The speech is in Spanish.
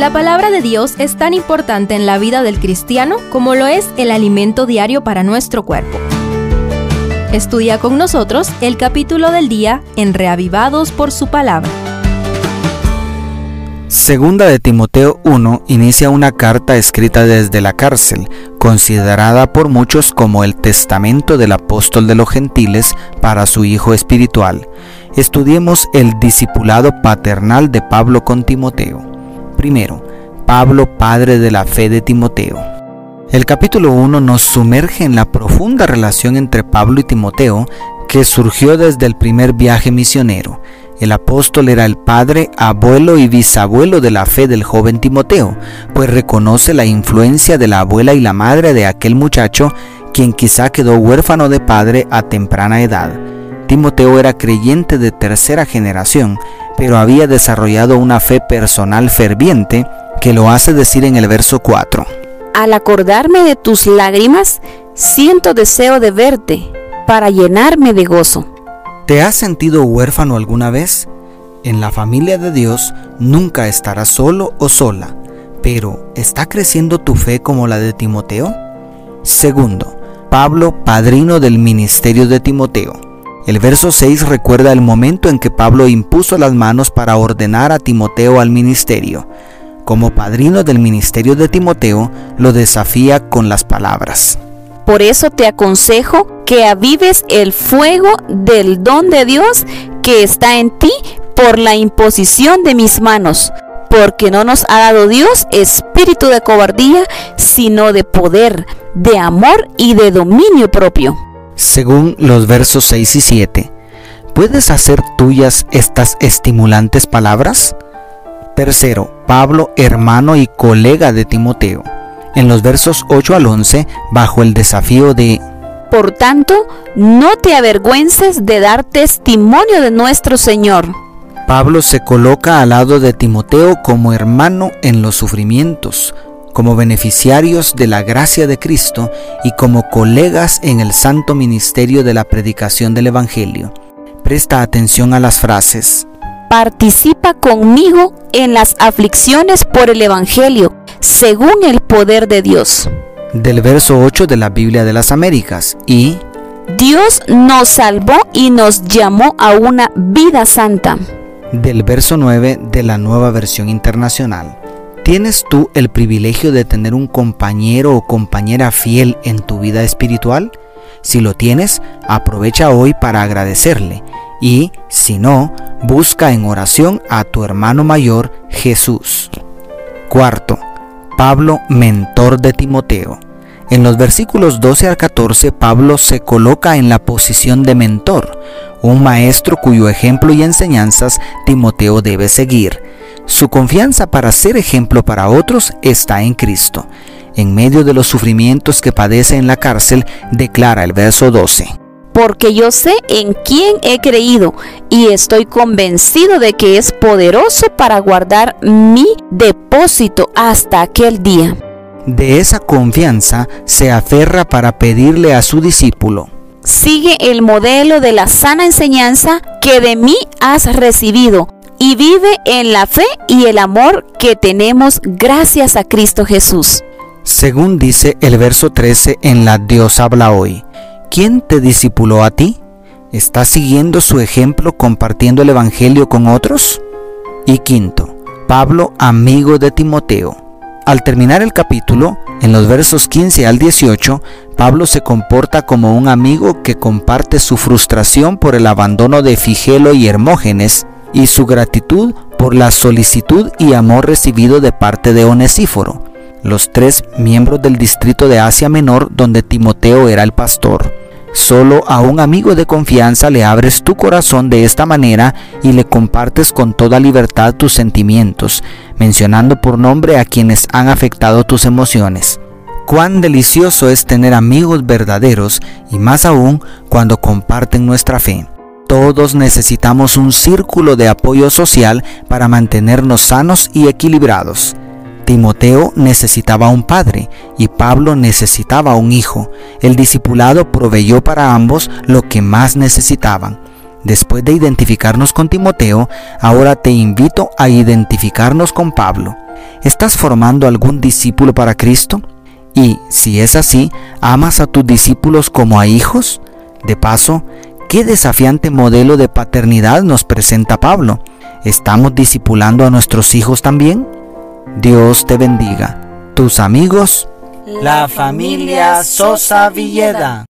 La palabra de Dios es tan importante en la vida del cristiano como lo es el alimento diario para nuestro cuerpo. Estudia con nosotros el capítulo del día en Reavivados por su palabra. Segunda de Timoteo 1 inicia una carta escrita desde la cárcel, considerada por muchos como el testamento del apóstol de los gentiles para su hijo espiritual. Estudiemos el discipulado paternal de Pablo con Timoteo. Pablo, padre de la fe de Timoteo. El capítulo 1 nos sumerge en la profunda relación entre Pablo y Timoteo que surgió desde el primer viaje misionero. El apóstol era el padre, abuelo y bisabuelo de la fe del joven Timoteo, pues reconoce la influencia de la abuela y la madre de aquel muchacho, quien quizá quedó huérfano de padre a temprana edad. Timoteo era creyente de tercera generación, pero había desarrollado una fe personal ferviente que lo hace decir en el verso 4. Al acordarme de tus lágrimas, siento deseo de verte para llenarme de gozo. ¿Te has sentido huérfano alguna vez? En la familia de Dios nunca estarás solo o sola, pero ¿está creciendo tu fe como la de Timoteo? Segundo, Pablo, padrino del ministerio de Timoteo. El verso 6 recuerda el momento en que Pablo impuso las manos para ordenar a Timoteo al ministerio. Como padrino del ministerio de Timoteo, lo desafía con las palabras. Por eso te aconsejo que avives el fuego del don de Dios que está en ti por la imposición de mis manos, porque no nos ha dado Dios espíritu de cobardía, sino de poder, de amor y de dominio propio. Según los versos 6 y 7, ¿puedes hacer tuyas estas estimulantes palabras? Tercero, Pablo, hermano y colega de Timoteo en los versos 8 al 11 bajo el desafío de Por tanto, no te avergüences de dar testimonio de nuestro Señor. Pablo se coloca al lado de Timoteo como hermano en los sufrimientos, como beneficiarios de la gracia de Cristo y como colegas en el santo ministerio de la predicación del Evangelio. Presta atención a las frases. Participa conmigo en las aflicciones por el Evangelio según el poder de Dios. Del verso 8 de la Biblia de las Américas y Dios nos salvó y nos llamó a una vida santa. Del verso 9 de la nueva versión internacional. ¿Tienes tú el privilegio de tener un compañero o compañera fiel en tu vida espiritual? Si lo tienes, aprovecha hoy para agradecerle y, si no, busca en oración a tu hermano mayor Jesús. Cuarto, Pablo, mentor de Timoteo. En los versículos 12 al 14, Pablo se coloca en la posición de mentor, un maestro cuyo ejemplo y enseñanzas Timoteo debe seguir. Su confianza para ser ejemplo para otros está en Cristo. En medio de los sufrimientos que padece en la cárcel, declara el verso 12 porque yo sé en quién he creído y estoy convencido de que es poderoso para guardar mi depósito hasta aquel día. De esa confianza se aferra para pedirle a su discípulo. Sigue el modelo de la sana enseñanza que de mí has recibido y vive en la fe y el amor que tenemos gracias a Cristo Jesús. Según dice el verso 13 en la Dios habla hoy. ¿Quién te discipuló a ti? ¿Estás siguiendo su ejemplo compartiendo el Evangelio con otros? Y quinto, Pablo, amigo de Timoteo. Al terminar el capítulo, en los versos 15 al 18, Pablo se comporta como un amigo que comparte su frustración por el abandono de Figelo y Hermógenes y su gratitud por la solicitud y amor recibido de parte de Onesíforo, los tres miembros del distrito de Asia Menor donde Timoteo era el pastor. Solo a un amigo de confianza le abres tu corazón de esta manera y le compartes con toda libertad tus sentimientos, mencionando por nombre a quienes han afectado tus emociones. Cuán delicioso es tener amigos verdaderos y más aún cuando comparten nuestra fe. Todos necesitamos un círculo de apoyo social para mantenernos sanos y equilibrados. Timoteo necesitaba un padre y Pablo necesitaba un hijo. El discipulado proveyó para ambos lo que más necesitaban. Después de identificarnos con Timoteo, ahora te invito a identificarnos con Pablo. ¿Estás formando algún discípulo para Cristo? Y si es así, ¿amas a tus discípulos como a hijos? De paso, ¿qué desafiante modelo de paternidad nos presenta Pablo? ¿Estamos discipulando a nuestros hijos también? Dios te bendiga. Tus amigos, la familia Sosa Villeda.